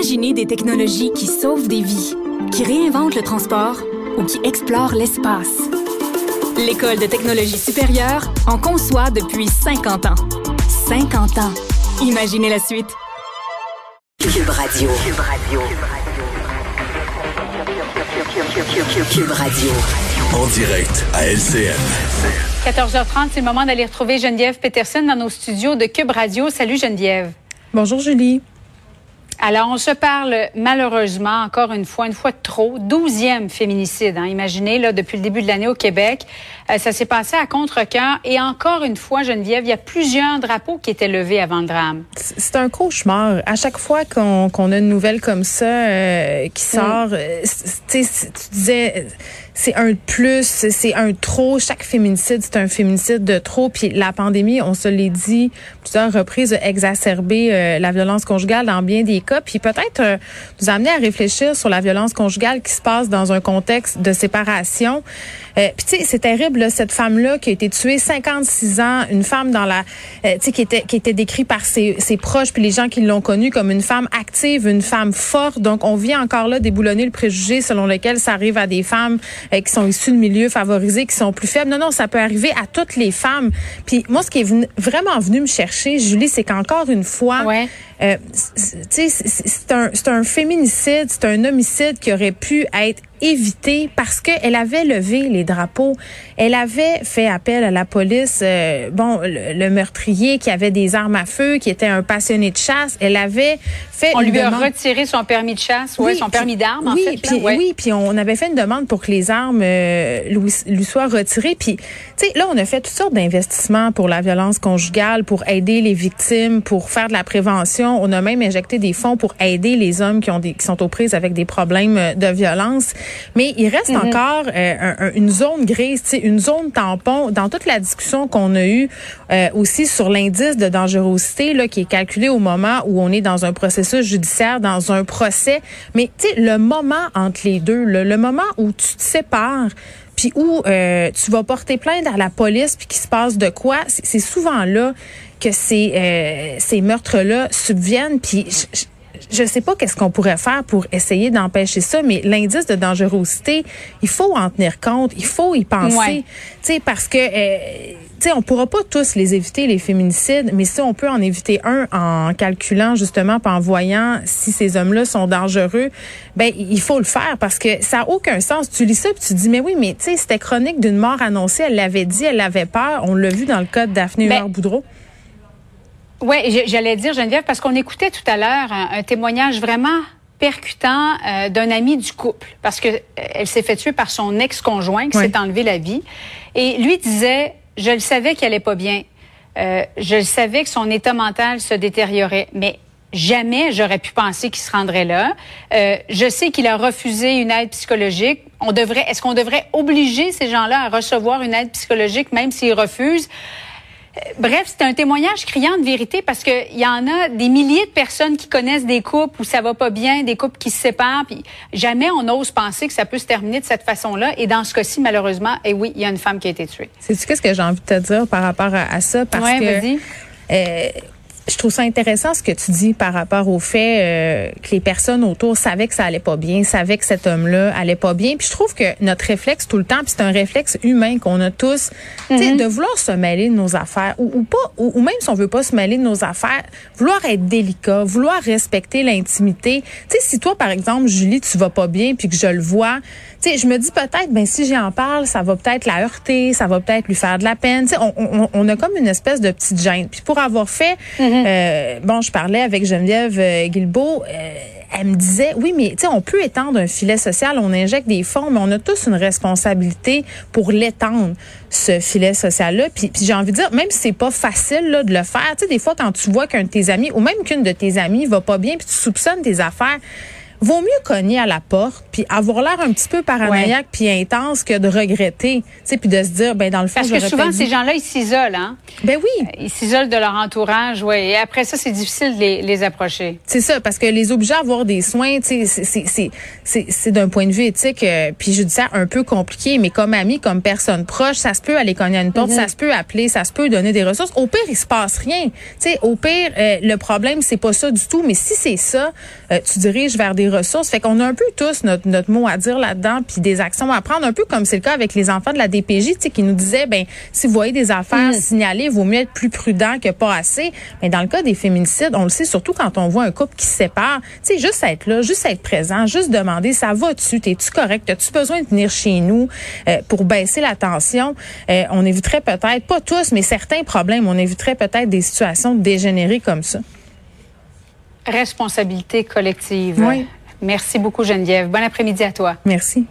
Imaginez des technologies qui sauvent des vies, qui réinventent le transport ou qui explorent l'espace. L'École de technologie supérieure en conçoit depuis 50 ans. 50 ans. Imaginez la suite. Cube Radio. Cube Radio. Cube Radio. En direct à LCN. 14h30, c'est le moment d'aller retrouver Geneviève Peterson dans nos studios de Cube Radio. Salut Geneviève. Bonjour Julie. Alors, on se parle malheureusement, encore une fois, une fois de trop, douzième féminicide. Hein. Imaginez, là, depuis le début de l'année au Québec, euh, ça s'est passé à contre-cœur. Et encore une fois, Geneviève, il y a plusieurs drapeaux qui étaient levés avant le drame. C'est un cauchemar. À chaque fois qu'on a une nouvelle comme ça euh, qui mm. sort, euh, tu disais c'est un plus, c'est un trop. Chaque féminicide, c'est un féminicide de trop. Puis la pandémie, on se l'est dit plusieurs reprises, a exacerbé euh, la violence conjugale dans bien des cas. Puis peut-être euh, nous amener à réfléchir sur la violence conjugale qui se passe dans un contexte de séparation. Euh, puis tu sais, c'est terrible, cette femme-là qui a été tuée, 56 ans, une femme dans la, tu sais, qui était qui était décrite par ses, ses proches puis les gens qui l'ont connue comme une femme active, une femme forte. Donc on vient encore là déboulonner le préjugé selon lequel ça arrive à des femmes euh, qui sont issus de milieux favorisés, qui sont plus faibles. Non, non, ça peut arriver à toutes les femmes. Puis moi, ce qui est vraiment venu me chercher, Julie, c'est qu'encore une fois, ouais. euh, c'est un, un féminicide, c'est un homicide qui aurait pu être évité parce qu'elle avait levé les drapeaux. Elle avait fait appel à la police. Euh, bon, le, meurtrier qui avait des armes à feu, qui était un passionné de chasse, elle avait fait. On lui a retiré son permis de chasse, oui, son permis d'armes. Oui, en fait, puis, oui, puis on avait fait une demande pour que les armes euh, lui, lui, soient retirées. Puis, tu sais, là, on a fait toutes sortes d'investissements pour la violence conjugale, pour aider les victimes, pour faire de la prévention. On a même injecté des fonds pour aider les hommes qui ont des, qui sont aux prises avec des problèmes de violence. Mais il reste mm-hmm. encore euh, une zone grise, une zone tampon dans toute la discussion qu'on a eue euh, aussi sur l'indice de dangerosité là, qui est calculé au moment où on est dans un processus judiciaire, dans un procès. Mais tu sais, le moment entre les deux, le moment où tu te sépares, puis où euh, tu vas porter plainte à la police, puis qu'il se passe de quoi, c'est souvent là que ces, ces meurtres-là subviennent. Puis je sais pas qu'est-ce qu'on pourrait faire pour essayer d'empêcher ça, mais l'indice de dangerosité, il faut en tenir compte, il faut y penser, tu sais, parce que, euh, tu sais, on pourra pas tous les éviter les féminicides, mais si on peut en éviter un en calculant justement, en voyant si ces hommes-là sont dangereux, ben il faut le faire parce que ça a aucun sens. Tu lis ça puis tu dis mais oui, mais tu sais, c'était chronique d'une mort annoncée, elle l'avait dit, elle avait peur, on l'a vu dans le cas de Daphné ben, Boudreau. Oui, j'allais dire, Geneviève, parce qu'on écoutait tout à l'heure un, témoignage vraiment percutant euh, d'un ami du couple, parce que euh, elle s'est fait tuer par son ex-conjoint qui s'est enlevé la vie. Et lui disait, je le savais qu'elle allait pas bien. Euh, je le savais que son état mental se détériorait, mais jamais j'aurais pu penser qu'il se rendrait là. Euh, je sais qu'il a refusé une aide psychologique. On devrait, est-ce qu'on devrait obliger ces gens-là à recevoir une aide psychologique même s'ils refusent? Bref, c'est un témoignage criant de vérité parce qu'il y en a des milliers de personnes qui connaissent des couples où ça va pas bien, des couples qui se séparent, puis jamais on ose penser que ça peut se terminer de cette façon-là. Et dans ce cas-ci, malheureusement, et eh oui, il y a une femme qui a été tuée. C'est qu'est-ce que j'ai envie de te dire par rapport à, ça? Parce que euh, je trouve ça intéressant ce que tu dis par rapport au fait euh, que les personnes autour savaient que ça allait pas bien, savaient que cet homme-là allait pas bien. Puis je trouve que notre réflexe tout le temps, puis c'est un réflexe humain qu'on a tous, mm de vouloir se mêler de nos affaires ou, ou pas, ou, même si on veut pas se mêler de nos affaires, vouloir être délicat, vouloir respecter l'intimité. Tu sais, si toi par exemple, Julie, tu vas pas bien, puis que je le vois, tu sais, je me dis peut-être, ben si j'en parle, ça va peut-être la heurter, ça va peut-être lui faire de la peine. Tu sais, on, on, on, a comme une espèce de petite gêne. Puis pour avoir fait mm-hmm. Euh, bon, je parlais avec Geneviève euh, Guilbeault. Euh, elle me disait, oui, mais tu sais, on peut étendre un filet social, on injecte des fonds, mais on a tous une responsabilité pour l'étendre, ce filet social-là. Puis, j'ai envie de dire, même si c'est pas facile là, de le faire, tu sais, des fois, quand tu vois qu'un de tes amis, ou même qu'une de tes amies va pas bien, puis tu soupçonnes tes affaires, vaut mieux cogner à la porte puis avoir l'air un petit peu paranoïaque puis intense que de regretter, tu sais, puis de se dire, ben dans le fond, Parce que souvent, ces gens-là, ils s'isolent, hein? Ben oui. Ils s'isolent de leur entourage, oui. Et après ça, c'est difficile de les, les approcher. C'est ça, parce que les obliger à avoir des soins, tu sais, c'est d'un point de vue éthique, euh, puis judiciaire un peu compliqué, mais comme ami, comme personne proche, ça se peut aller cogner à une porte, ça se peut appeler, ça se peut donner des ressources. Au pire, il se passe rien. Tu sais, au pire, euh, le problème, c'est pas ça du tout, mais si c'est ça, euh, tu diriges vers des ressources. Fait qu'on a un peu tous notre, notre mot à dire là-dedans, puis des actions à prendre, un peu comme c'est le cas avec les enfants de la DPJ, tu sais, qui nous disaient, ben, si vous voyez des affaires signalées, il vaut mieux être plus prudent que pas assez. Mais dans le cas des féminicides, on le sait surtout quand on voit un couple qui se sépare, tu sais, juste être là, juste être présent, juste demander, ça va-tu, t'es-tu correct, as-tu besoin de venir chez nous euh, pour baisser la tension? Euh, on éviterait peut-être, pas tous, mais certains problèmes, on éviterait peut-être des situations dégénérées comme ça. Responsabilité collective. Oui. Merci beaucoup, Geneviève. Bon après-midi à toi. Merci.